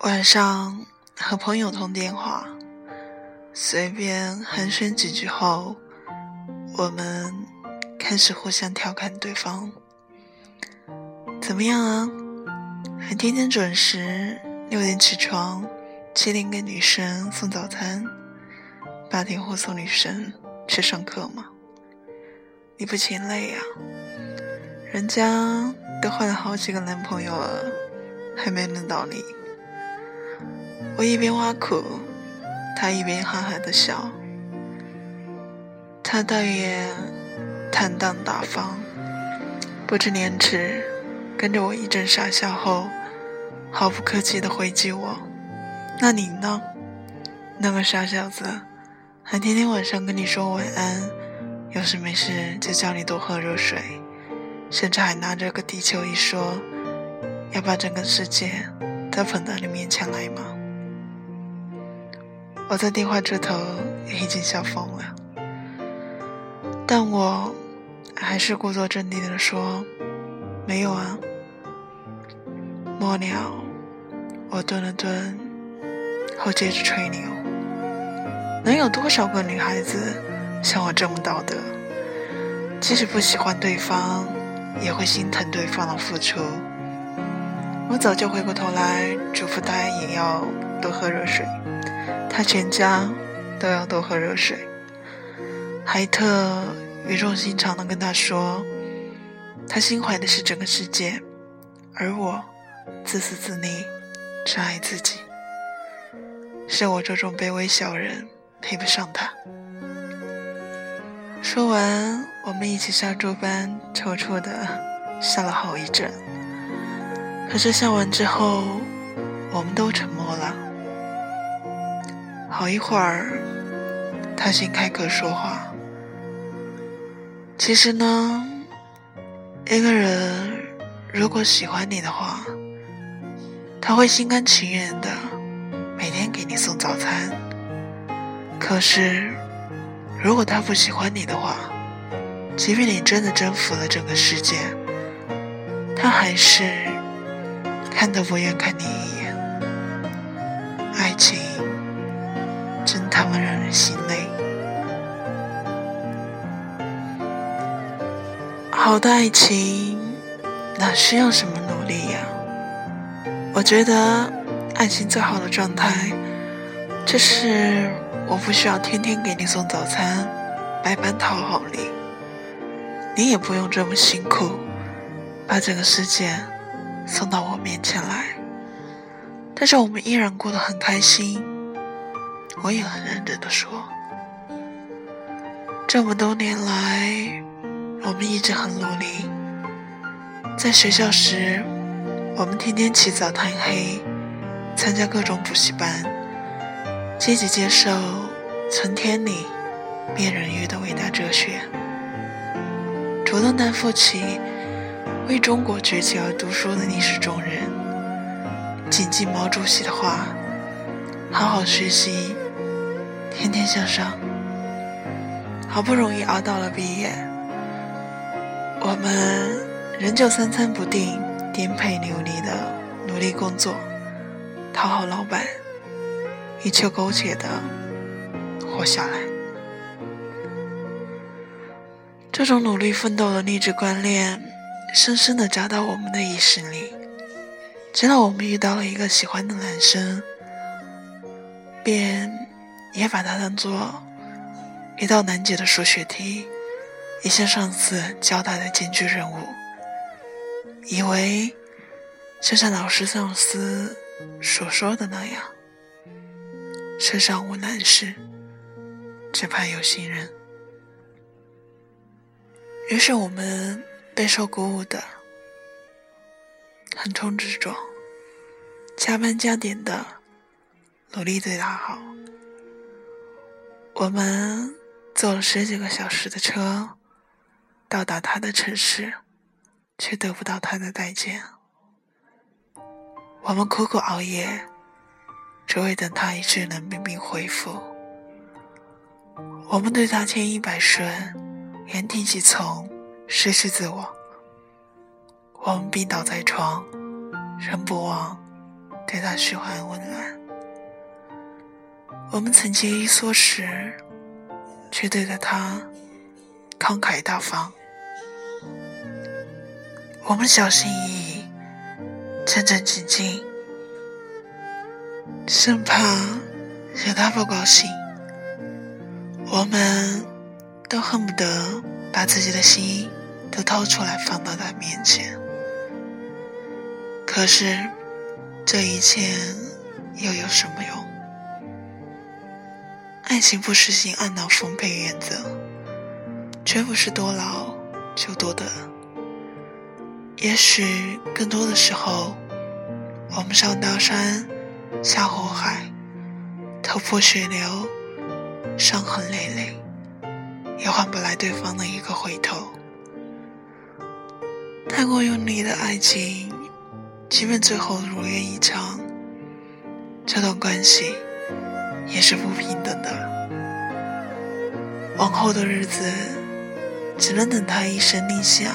晚上和朋友通电话，随便寒暄几句后，我们开始互相调侃对方：“怎么样啊？还天天准时六点起床，七点给女生送早餐，八点护送女生去上课吗？你不嫌累呀？人家都换了好几个男朋友了，还没轮到你。”我一边挖苦，他一边哈哈的笑。他倒也坦荡大方，不知廉耻，跟着我一阵傻笑后，毫不客气的回击我：“那你呢？那个傻小子，还天天晚上跟你说晚安，有事没事就叫你多喝热水，甚至还拿着个地球仪说，要把整个世界都捧到你面前来吗？”我在电话这头已经笑疯了，但我还是故作镇定的说：“没有啊。”末了，我顿了顿，后接着吹牛：“能有多少个女孩子像我这么道德？即使不喜欢对方，也会心疼对方的付出。”我早就回过头来嘱咐大家也要多喝热水。他全家都要多喝热水，海特语重心长地跟他说：“他心怀的是整个世界，而我自私自利，只爱自己。是我这种卑微小人配不上他。”说完，我们一起杀猪般抽搐的笑了好一阵。可是笑完之后，我们都沉默了。好一会儿，他先开口说话。其实呢，一个人如果喜欢你的话，他会心甘情愿的每天给你送早餐。可是，如果他不喜欢你的话，即便你真的征服了整个世界，他还是看都不愿看你一眼。爱情。真他妈让人心累。好的爱情哪需要什么努力呀？我觉得爱情最好的状态，就是我不需要天天给你送早餐，百般讨好你，你也不用这么辛苦，把整个世界送到我面前来，但是我们依然过得很开心。我也很认真的说，这么多年来，我们一直很努力。在学校时，我们天天起早贪黑，参加各种补习班，积极接受存天理、灭人欲的伟大哲学，主动担负起为中国崛起而读书的历史重任。谨记毛主席的话，好好学习。天天向上，好不容易熬到了毕业，我们仍旧三餐不定、颠沛流离的努力工作，讨好老板，一切苟且的活下来。这种努力奋斗的励志观念，深深的扎到我们的意识里。直到我们遇到了一个喜欢的男生，便。也把它当做一道难解的数学题，一项上司交代的艰巨任务，以为就像老师、上司所说的那样，世上无难事，只怕有心人。于是我们备受鼓舞的，横冲直撞，加班加点的努力对他好。我们坐了十几个小时的车，到达他的城市，却得不到他的待见。我们苦苦熬夜，只为等他一句冷冰冰回复。我们对他千依百顺，言听计从，失去自我。我们病倒在床，仍不忘对他嘘寒问暖。我们曾节衣缩食，却对待他慷慨大方。我们小心翼翼，战战兢兢，生怕惹他不高兴。我们都恨不得把自己的心都掏出来放到他面前。可是，这一切又有什么用？爱情不实行按劳分配原则，绝不是多劳就多得。也许更多的时候，我们上刀山，下火海，头破血流，伤痕累累，也换不来对方的一个回头。太过用力的爱情，即便最后如愿以偿，这段关系也是不平等的。往后的日子，只能等他一声令下。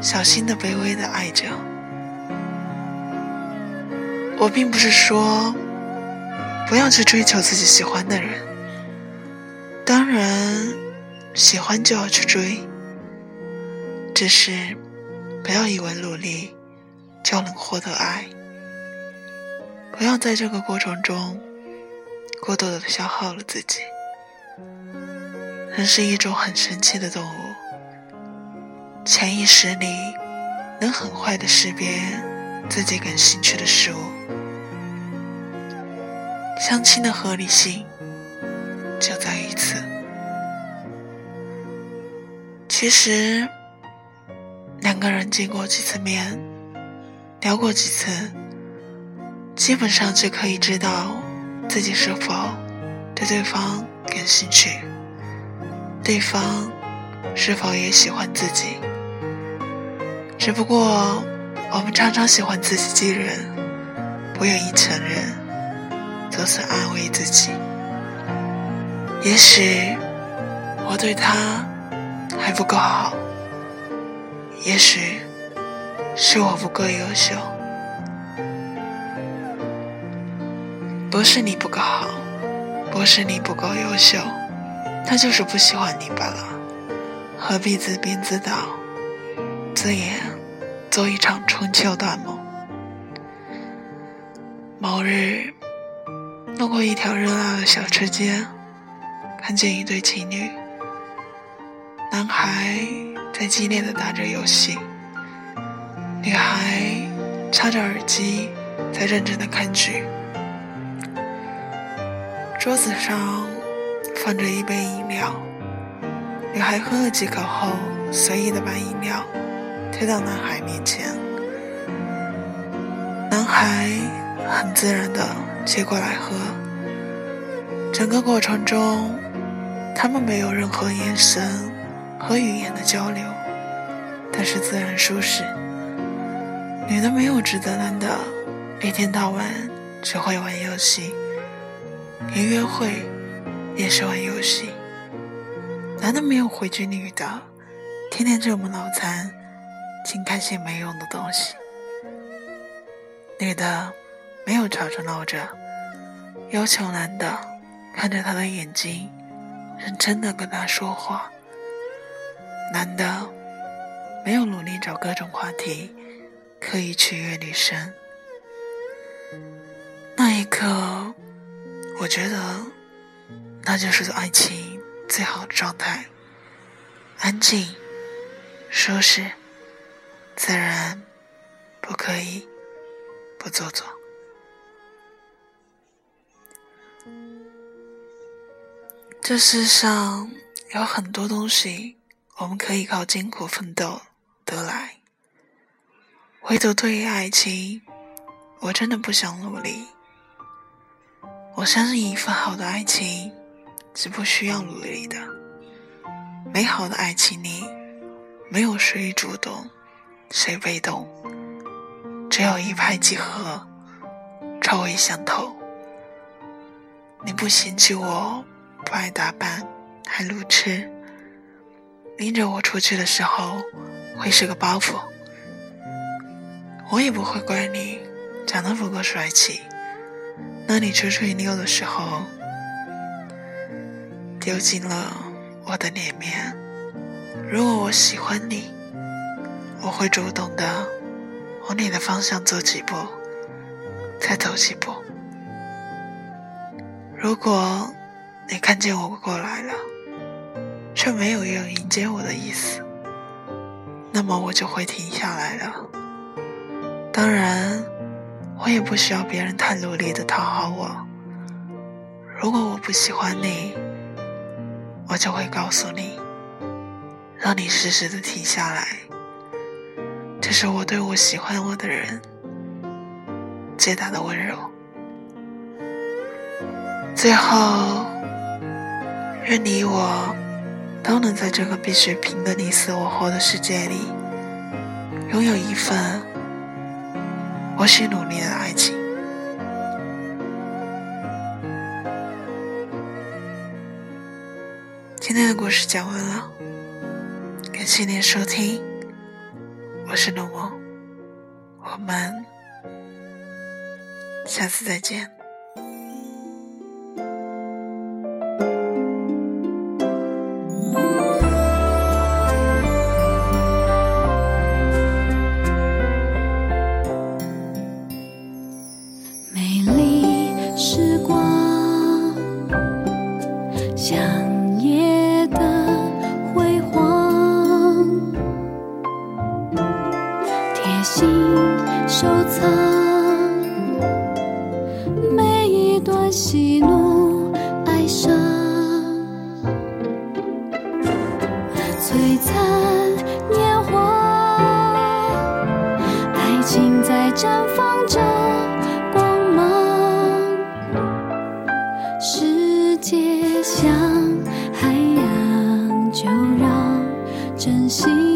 小心的、卑微的爱着。我并不是说不要去追求自己喜欢的人，当然喜欢就要去追，只是不要以为努力就能获得爱，不要在这个过程中过度的消耗了自己。人是一种很神奇的动物。潜意识里能很快的识别自己感兴趣的事物，相亲的合理性就在于此。其实两个人见过几次面，聊过几次，基本上就可以知道自己是否对对方感兴趣，对方是否也喜欢自己。只不过，我们常常喜欢自欺欺人，不愿意承认，总是安慰自己。也许我对他还不够好，也许是我不够优秀，不是你不够好，不是你不够优秀，他就是不喜欢你罢了，何必自编自导？自演，做一场春秋大梦。某日，路过一条热闹的小吃街，看见一对情侣，男孩在激烈的打着游戏，女孩插着耳机在认真的看剧。桌子上放着一杯饮料，女孩喝了几口后，随意的把饮料。推到男孩面前，男孩很自然的接过来喝。整个过程中，他们没有任何眼神和语言的交流，但是自然舒适。女的没有指责男的一天到晚只会玩游戏，连约会也是玩游戏。男的没有回绝女的，天天这么脑残。净看些没用的东西。女的没有吵着闹着，要求男的看着她的眼睛，认真的跟她说话。男的没有努力找各种话题，刻意取悦女生。那一刻，我觉得那就是爱情最好的状态：安静、舒适。自然不可以不做作。这世上有很多东西，我们可以靠艰苦奋斗得来，唯独对于爱情，我真的不想努力。我相信一份好的爱情是不需要努力的。美好的爱情里，没有谁主动。谁被动？只有一拍即合，臭味相投。你不嫌弃我不爱打扮，还路痴，拎着我出去的时候会是个包袱。我也不会怪你长得不够帅气，当你吹吹牛的时候，丢进了我的脸面。如果我喜欢你，我会主动的往你的方向走几步，再走几步。如果你看见我过来了，却没有要迎接我的意思，那么我就会停下来了。当然，我也不需要别人太努力的讨好我。如果我不喜欢你，我就会告诉你，让你适时的停下来。这是我对我喜欢我的人最大的温柔。最后，愿你我都能在这个必须拼得你死我活的世界里，拥有一份我许努力的爱情。今天的故事讲完了，感谢您收听，我是诺梦，我们下次再见。就让真心